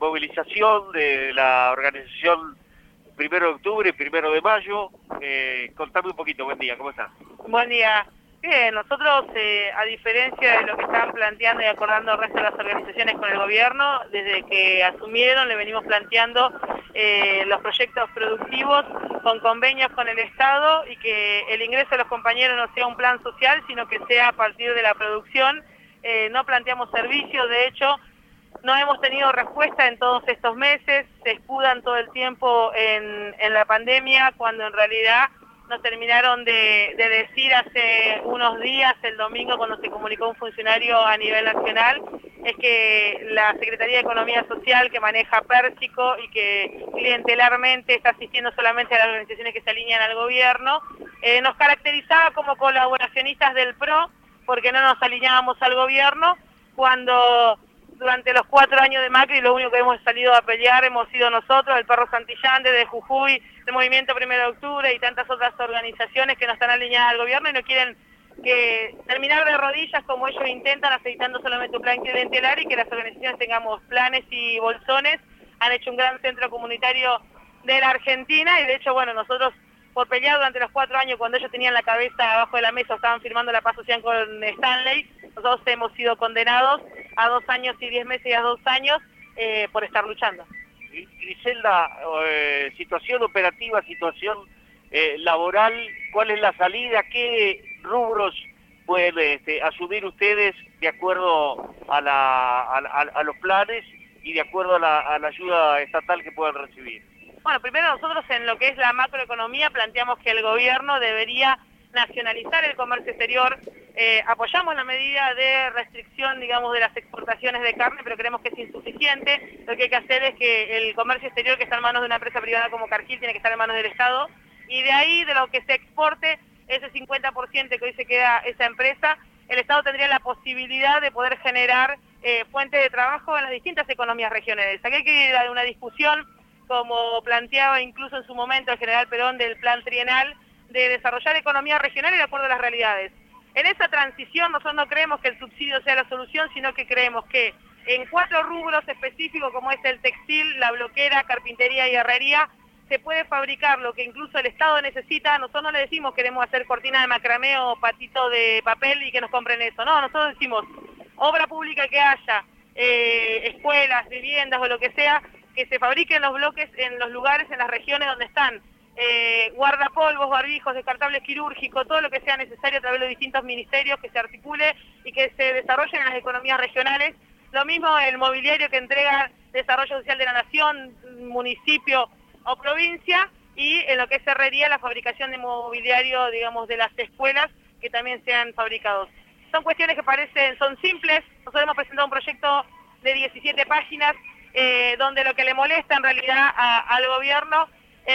movilización de la organización primero de octubre primero de mayo. Eh, contame un poquito, buen día, ¿cómo estás? Buen día. Bien, nosotros, eh, a diferencia de lo que están planteando y acordando el resto de las organizaciones con el gobierno, desde que asumieron le venimos planteando eh, los proyectos productivos con convenios con el Estado y que el ingreso de los compañeros no sea un plan social, sino que sea a partir de la producción. Eh, no planteamos servicios, de hecho, no hemos tenido respuesta en todos estos meses, se escudan todo el tiempo en, en la pandemia, cuando en realidad nos terminaron de, decir hace unos días, el domingo, cuando se comunicó un funcionario a nivel nacional, es que la Secretaría de Economía Social, que maneja Pérsico y que clientelarmente está asistiendo solamente a las organizaciones que se alinean al gobierno, eh, nos caracterizaba como colaboracionistas del PRO, porque no nos alineábamos al gobierno, cuando durante los cuatro años de Macri lo único que hemos salido a pelear hemos sido nosotros, el Perro Santillán, de Jujuy, el Movimiento Primero de Octubre y tantas otras organizaciones que no están alineadas al gobierno y no quieren terminar de rodillas como ellos intentan, aceitando solamente un plan clientelar y que las organizaciones tengamos planes y bolsones. Han hecho un gran centro comunitario de la Argentina y de hecho, bueno, nosotros por pelear durante los cuatro años cuando ellos tenían la cabeza abajo de la mesa, estaban firmando la paz social con Stanley, nosotros hemos sido condenados a dos años y diez meses y a dos años eh, por estar luchando. Griselda, eh, situación operativa, situación eh, laboral, ¿cuál es la salida? ¿Qué rubros pueden este, asumir ustedes de acuerdo a, la, a, los planes y de acuerdo a la, a la ayuda estatal que puedan recibir? Bueno, primero nosotros en lo que es la macroeconomía planteamos que el gobierno debería nacionalizar el comercio exterior. Eh, apoyamos la medida de restricción, digamos, de las exportaciones de carne, pero creemos que es insuficiente. Lo que hay que hacer es que el comercio exterior que está en manos de una empresa privada como Cargill tiene que estar en manos del Estado. Y de ahí, de lo que se exporte, ese 50% que hoy se queda esa empresa, el Estado tendría la posibilidad de poder generar eh, fuentes de trabajo en las distintas economías regionales. Aquí hay que ir a una discusión, como planteaba incluso en su momento el general Perón del plan trienal, de desarrollar economía regional y de acuerdo a las realidades. En esa transición nosotros no creemos que el subsidio sea la solución, sino que creemos que en cuatro rubros específicos como es el textil, la bloquera, carpintería y herrería, se puede fabricar lo que incluso el Estado necesita. Nosotros no le decimos queremos hacer cortina de macramé o patito de papel y que nos compren eso. No, nosotros decimos obra pública que haya, eh, escuelas, viviendas o lo que sea, que se fabriquen los bloques en los lugares, en las regiones donde están eh, guardapolvos, barbijos, descartables quirúrgicos, todo lo que sea necesario a través de distintos ministerios que se articule y que se desarrollen en las economías regionales. Lo mismo el mobiliario que entrega Desarrollo Social de la Nación, municipio o provincia, y en lo que es herrería, la fabricación de mobiliario, digamos, de las escuelas que también sean fabricados. Son cuestiones que parecen, son simples. Nosotros hemos presentado un proyecto de 17 páginas eh, donde lo que le molesta en realidad al gobierno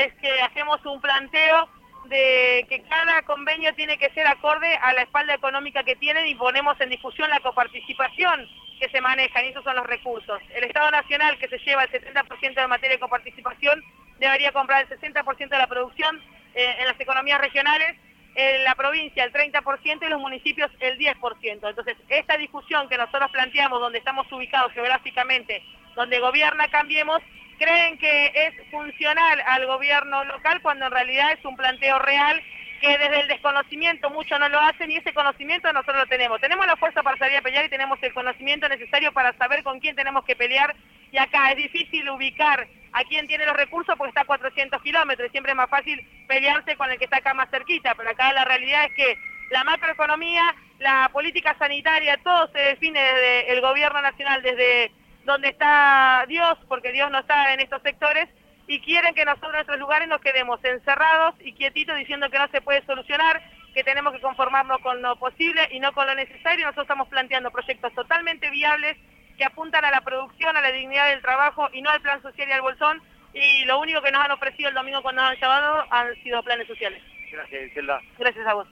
es que hacemos un planteo de que cada convenio tiene que ser acorde a la espalda económica que tienen y ponemos en discusión la coparticipación que se maneja, y esos son los recursos. El Estado Nacional, que se lleva el 70% de materia de coparticipación, debería comprar el 60% de la producción eh, en las economías regionales, en la provincia el 30% y los municipios el 10%. Entonces, esta discusión que nosotros planteamos, donde estamos ubicados geográficamente, donde gobierna Cambiemos, creen que es funcional al gobierno local cuando en realidad es un planteo real que desde el desconocimiento muchos no lo hacen y ese conocimiento nosotros lo tenemos. Tenemos la fuerza para salir a pelear y tenemos el conocimiento necesario para saber con quién tenemos que pelear y acá es difícil ubicar a quién tiene los recursos porque está a 400 kilómetros siempre es más fácil pelearse con el que está acá más cerquita, pero acá la realidad es que la macroeconomía, la política sanitaria, todo se define desde el gobierno nacional, desde donde está Dios, porque Dios no está en estos sectores, y quieren que nosotros en nuestros lugares nos quedemos encerrados y quietitos diciendo que no se puede solucionar, que tenemos que conformarnos con lo posible y no con lo necesario. Nosotros estamos planteando proyectos totalmente viables que apuntan a la producción, a la dignidad del trabajo y no al plan social y al bolsón. Y lo único que nos han ofrecido el domingo cuando nos han llamado han sido planes sociales. Gracias, Gisela. Gracias a vos.